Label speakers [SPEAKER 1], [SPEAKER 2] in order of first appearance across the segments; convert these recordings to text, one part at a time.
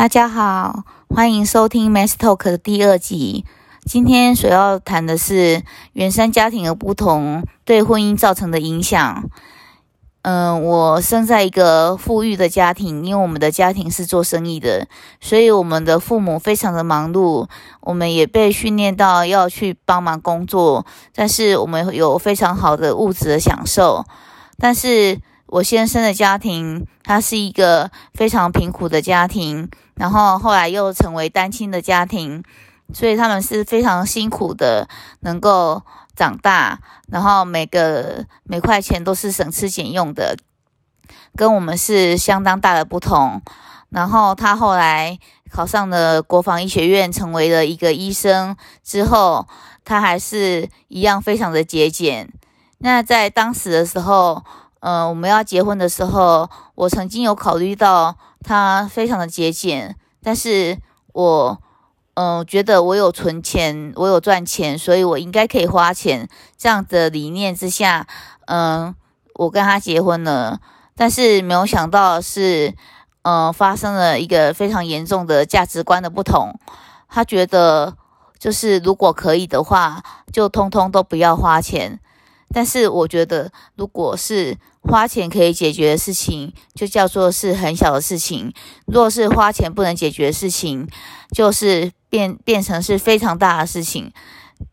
[SPEAKER 1] 大家好，欢迎收听《Mass Talk》的第二集。今天所要谈的是原生家庭的不同对婚姻造成的影响。嗯，我生在一个富裕的家庭，因为我们的家庭是做生意的，所以我们的父母非常的忙碌，我们也被训练到要去帮忙工作。但是我们有非常好的物质的享受，但是。我先生的家庭，他是一个非常贫苦的家庭，然后后来又成为单亲的家庭，所以他们是非常辛苦的，能够长大，然后每个每块钱都是省吃俭用的，跟我们是相当大的不同。然后他后来考上了国防医学院，成为了一个医生之后，他还是一样非常的节俭。那在当时的时候。嗯，我们要结婚的时候，我曾经有考虑到他非常的节俭，但是我，嗯，觉得我有存钱，我有赚钱，所以我应该可以花钱。这样的理念之下，嗯，我跟他结婚了。但是没有想到是，嗯，发生了一个非常严重的价值观的不同。他觉得，就是如果可以的话，就通通都不要花钱。但是我觉得，如果是花钱可以解决的事情，就叫做是很小的事情；若是花钱不能解决的事情，就是变变成是非常大的事情。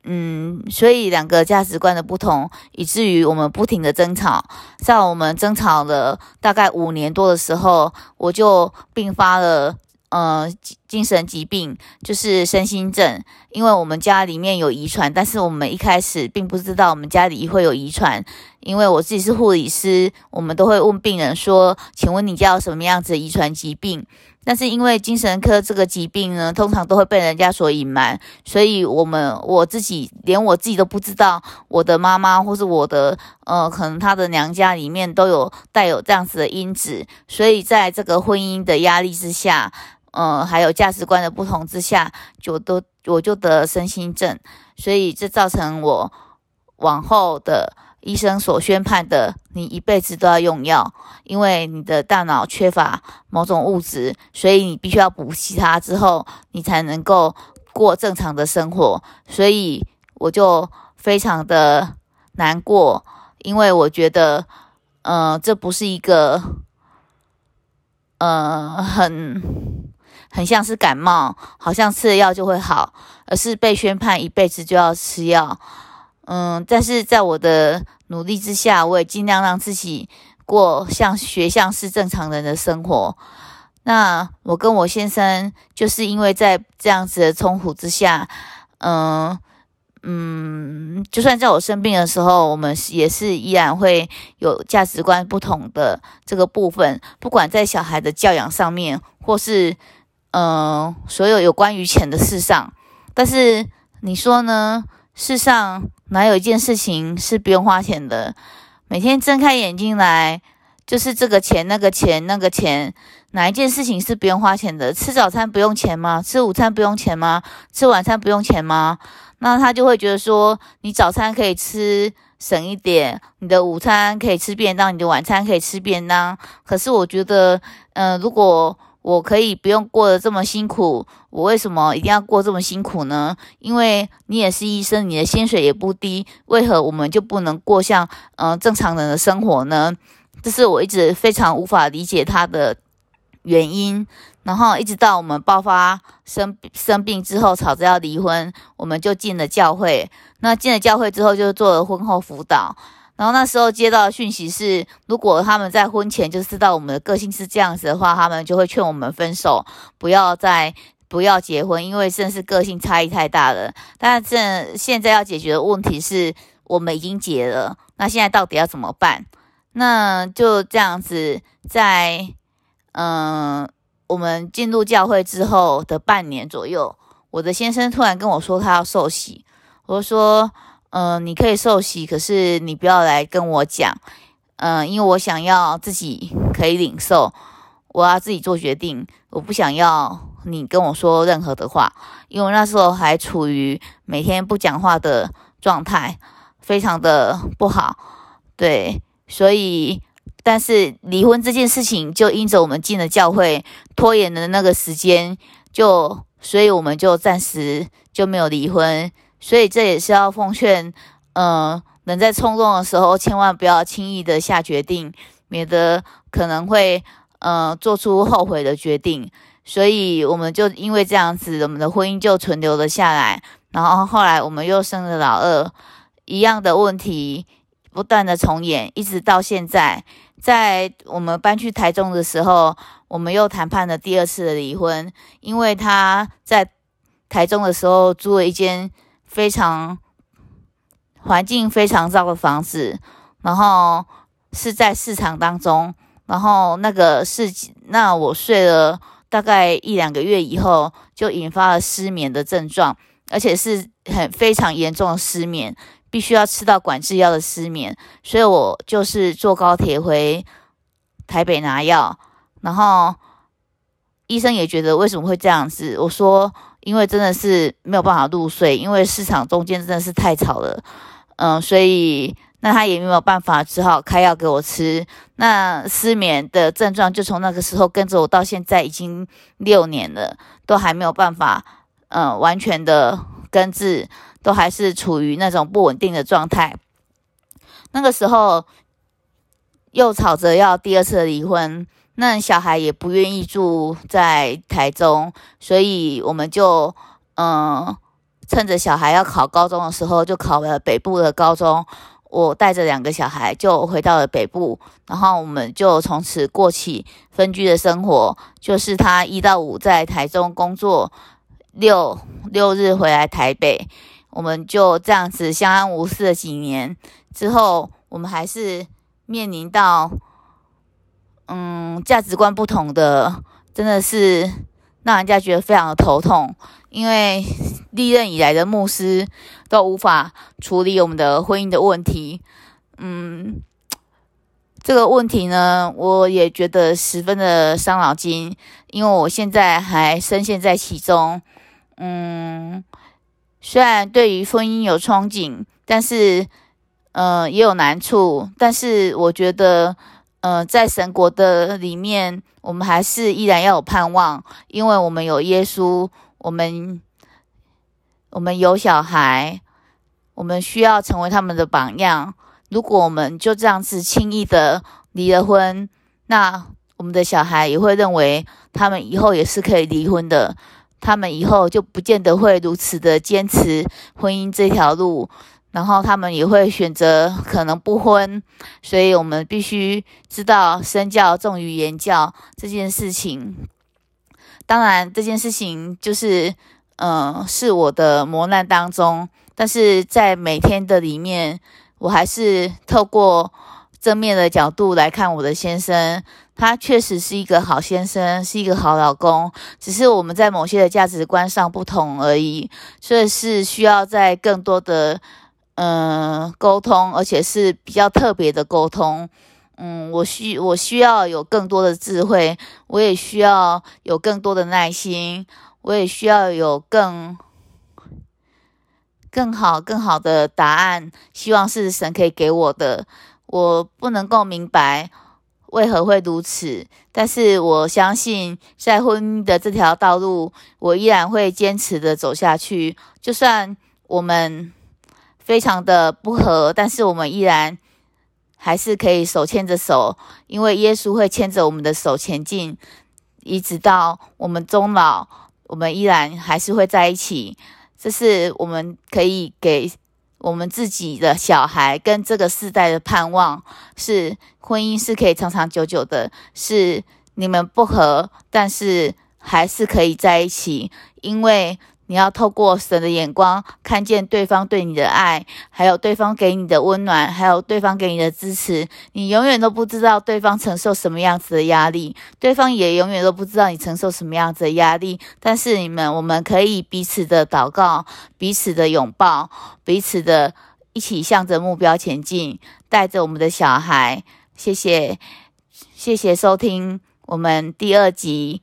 [SPEAKER 1] 嗯，所以两个价值观的不同，以至于我们不停的争吵。在我们争吵了大概五年多的时候，我就并发了。呃，精神疾病就是身心症，因为我们家里面有遗传，但是我们一开始并不知道我们家里会有遗传。因为我自己是护理师，我们都会问病人说：“请问你家有什么样子的遗传疾病？”但是因为精神科这个疾病呢，通常都会被人家所隐瞒，所以我们我自己连我自己都不知道，我的妈妈或是我的呃，可能她的娘家里面都有带有这样子的因子，所以在这个婚姻的压力之下。嗯，还有价值观的不同之下，就都我就得身心症，所以这造成我往后的医生所宣判的，你一辈子都要用药，因为你的大脑缺乏某种物质，所以你必须要补习它之后，你才能够过正常的生活。所以我就非常的难过，因为我觉得，嗯，这不是一个，呃，很。很像是感冒，好像吃了药就会好，而是被宣判一辈子就要吃药。嗯，但是在我的努力之下，我也尽量让自己过像学像是正常人的生活。那我跟我先生就是因为在这样子的冲突之下，嗯嗯，就算在我生病的时候，我们也是依然会有价值观不同的这个部分，不管在小孩的教养上面，或是。嗯，所有有关于钱的事上，但是你说呢？世上哪有一件事情是不用花钱的？每天睁开眼睛来，就是这个钱、那个钱、那个钱，哪一件事情是不用花钱的？吃早餐不用钱吗？吃午餐不用钱吗？吃晚餐不用钱吗？那他就会觉得说，你早餐可以吃省一点，你的午餐可以吃便当，你的晚餐可以吃便当。可是我觉得，嗯，如果我可以不用过得这么辛苦，我为什么一定要过这么辛苦呢？因为你也是医生，你的薪水也不低，为何我们就不能过像嗯正常人的生活呢？这是我一直非常无法理解他的原因。然后一直到我们爆发生生病之后，吵着要离婚，我们就进了教会。那进了教会之后，就做了婚后辅导。然后那时候接到讯息是，如果他们在婚前就知道我们的个性是这样子的话，他们就会劝我们分手，不要再不要结婚，因为真的是个性差异太大了。但这现在要解决的问题是我们已经结了，那现在到底要怎么办？那就这样子，在嗯，我们进入教会之后的半年左右，我的先生突然跟我说他要受洗，我说。嗯，你可以受洗，可是你不要来跟我讲，嗯，因为我想要自己可以领受，我要自己做决定，我不想要你跟我说任何的话，因为那时候还处于每天不讲话的状态，非常的不好，对，所以但是离婚这件事情，就因着我们进了教会，拖延的那个时间，就所以我们就暂时就没有离婚。所以这也是要奉劝，嗯，人在冲动的时候，千万不要轻易的下决定，免得可能会，嗯，做出后悔的决定。所以我们就因为这样子，我们的婚姻就存留了下来。然后后来我们又生了老二，一样的问题不断的重演，一直到现在。在我们搬去台中的时候，我们又谈判了第二次的离婚，因为他在台中的时候租了一间非常环境非常糟的房子，然后是在市场当中，然后那个是那我睡了大概一两个月以后，就引发了失眠的症状，而且是很非常严重的失眠。必须要吃到管制药的失眠，所以我就是坐高铁回台北拿药，然后医生也觉得为什么会这样子？我说因为真的是没有办法入睡，因为市场中间真的是太吵了，嗯，所以那他也没有办法，只好开药给我吃。那失眠的症状就从那个时候跟着我到现在已经六年了，都还没有办法，嗯，完全的根治。都还是处于那种不稳定的状态。那个时候又吵着要第二次离婚，那小孩也不愿意住在台中，所以我们就嗯，趁着小孩要考高中的时候，就考了北部的高中。我带着两个小孩就回到了北部，然后我们就从此过起分居的生活，就是他一到五在台中工作，六六日回来台北。我们就这样子相安无事了几年之后，我们还是面临到，嗯，价值观不同的，真的是让人家觉得非常的头痛。因为历任以来的牧师都无法处理我们的婚姻的问题，嗯，这个问题呢，我也觉得十分的伤脑筋，因为我现在还深陷在其中，嗯。虽然对于婚姻有憧憬，但是，呃，也有难处。但是我觉得，呃，在神国的里面，我们还是依然要有盼望，因为我们有耶稣，我们，我们有小孩，我们需要成为他们的榜样。如果我们就这样子轻易的离了婚，那我们的小孩也会认为他们以后也是可以离婚的。他们以后就不见得会如此的坚持婚姻这条路，然后他们也会选择可能不婚，所以我们必须知道身教重于言教这件事情。当然，这件事情就是，嗯，是我的磨难当中，但是在每天的里面，我还是透过正面的角度来看我的先生。他确实是一个好先生，是一个好老公，只是我们在某些的价值观上不同而已，所以是需要在更多的嗯沟通，而且是比较特别的沟通。嗯，我需我需要有更多的智慧，我也需要有更多的耐心，我也需要有更更好更好的答案，希望是神可以给我的，我不能够明白。为何会如此？但是我相信，在婚姻的这条道路，我依然会坚持的走下去。就算我们非常的不合，但是我们依然还是可以手牵着手，因为耶稣会牵着我们的手前进，一直到我们终老，我们依然还是会在一起。这是我们可以给。我们自己的小孩跟这个世代的盼望是婚姻是可以长长久久的，是你们不和，但是还是可以在一起，因为。你要透过神的眼光看见对方对你的爱，还有对方给你的温暖，还有对方给你的支持。你永远都不知道对方承受什么样子的压力，对方也永远都不知道你承受什么样子的压力。但是你们，我们可以彼此的祷告，彼此的拥抱，彼此的一起向着目标前进，带着我们的小孩。谢谢，谢谢收听我们第二集。